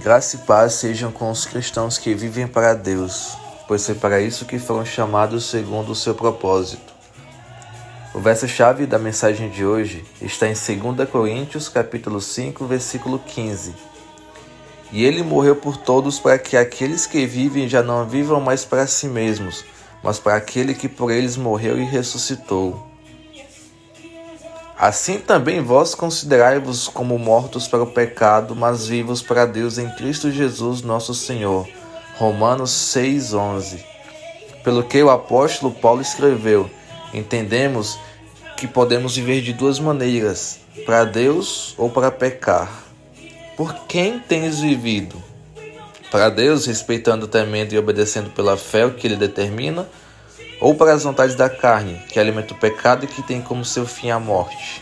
Graça e paz sejam com os cristãos que vivem para Deus, pois foi para isso que foram chamados segundo o seu propósito. O verso-chave da mensagem de hoje está em 2 Coríntios, capítulo 5, versículo 15. E ele morreu por todos para que aqueles que vivem já não vivam mais para si mesmos, mas para aquele que por eles morreu e ressuscitou. Assim também vós considerai-vos como mortos para o pecado, mas vivos para Deus em Cristo Jesus nosso Senhor. Romanos 6:11. Pelo que o apóstolo Paulo escreveu: Entendemos que podemos viver de duas maneiras, para Deus ou para pecar. Por quem tens vivido? Para Deus, respeitando, temendo e obedecendo pela fé o que ele determina, ou para as vontades da carne, que alimenta o pecado e que tem como seu fim a morte.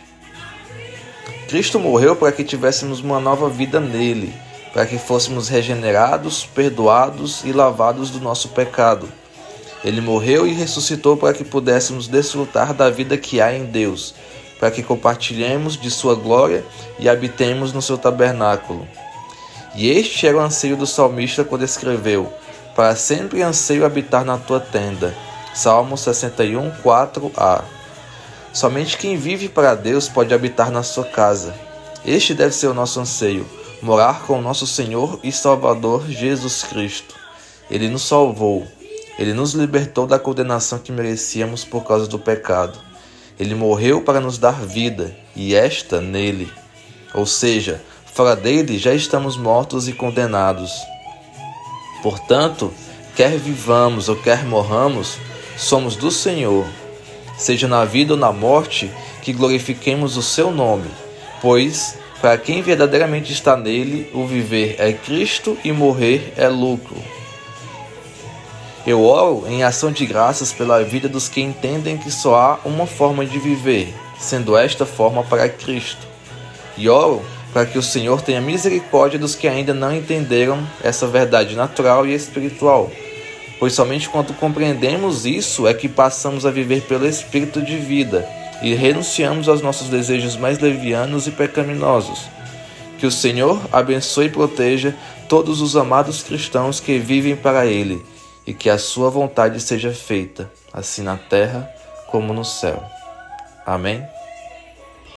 Cristo morreu para que tivéssemos uma nova vida nele, para que fôssemos regenerados, perdoados e lavados do nosso pecado. Ele morreu e ressuscitou para que pudéssemos desfrutar da vida que há em Deus, para que compartilhemos de sua glória e habitemos no seu tabernáculo. E este era o anseio do salmista quando escreveu: Para sempre anseio habitar na tua tenda Salmo 61, 4a. Somente quem vive para Deus pode habitar na sua casa. Este deve ser o nosso anseio, morar com o nosso Senhor e Salvador Jesus Cristo. Ele nos salvou, ele nos libertou da condenação que merecíamos por causa do pecado. Ele morreu para nos dar vida, e esta nele. Ou seja, fora dele já estamos mortos e condenados. Portanto, quer vivamos ou quer morramos, somos do Senhor. Seja na vida ou na morte, que glorifiquemos o seu nome, pois para quem verdadeiramente está nele, o viver é Cristo e morrer é lucro. Eu oro em ação de graças pela vida dos que entendem que só há uma forma de viver, sendo esta forma para Cristo. E oro para que o Senhor tenha misericórdia dos que ainda não entenderam essa verdade natural e espiritual pois somente quando compreendemos isso é que passamos a viver pelo espírito de vida e renunciamos aos nossos desejos mais levianos e pecaminosos. Que o Senhor abençoe e proteja todos os amados cristãos que vivem para Ele e que a Sua vontade seja feita, assim na terra como no céu. Amém?